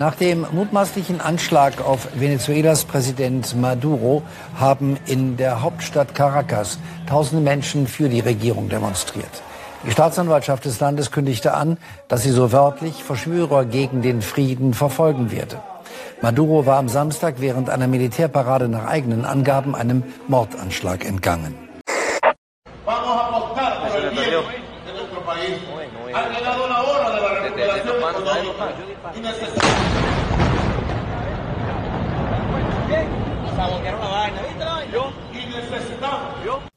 Nach dem mutmaßlichen Anschlag auf Venezuelas Präsident Maduro haben in der Hauptstadt Caracas tausende Menschen für die Regierung demonstriert. Die Staatsanwaltschaft des Landes kündigte an, dass sie so wörtlich Verschwörer gegen den Frieden verfolgen werde. Maduro war am Samstag während einer Militärparade nach eigenen Angaben einem Mordanschlag entgangen. económico y necesitamos. Vaina, ¿viste la? Y necesitamos.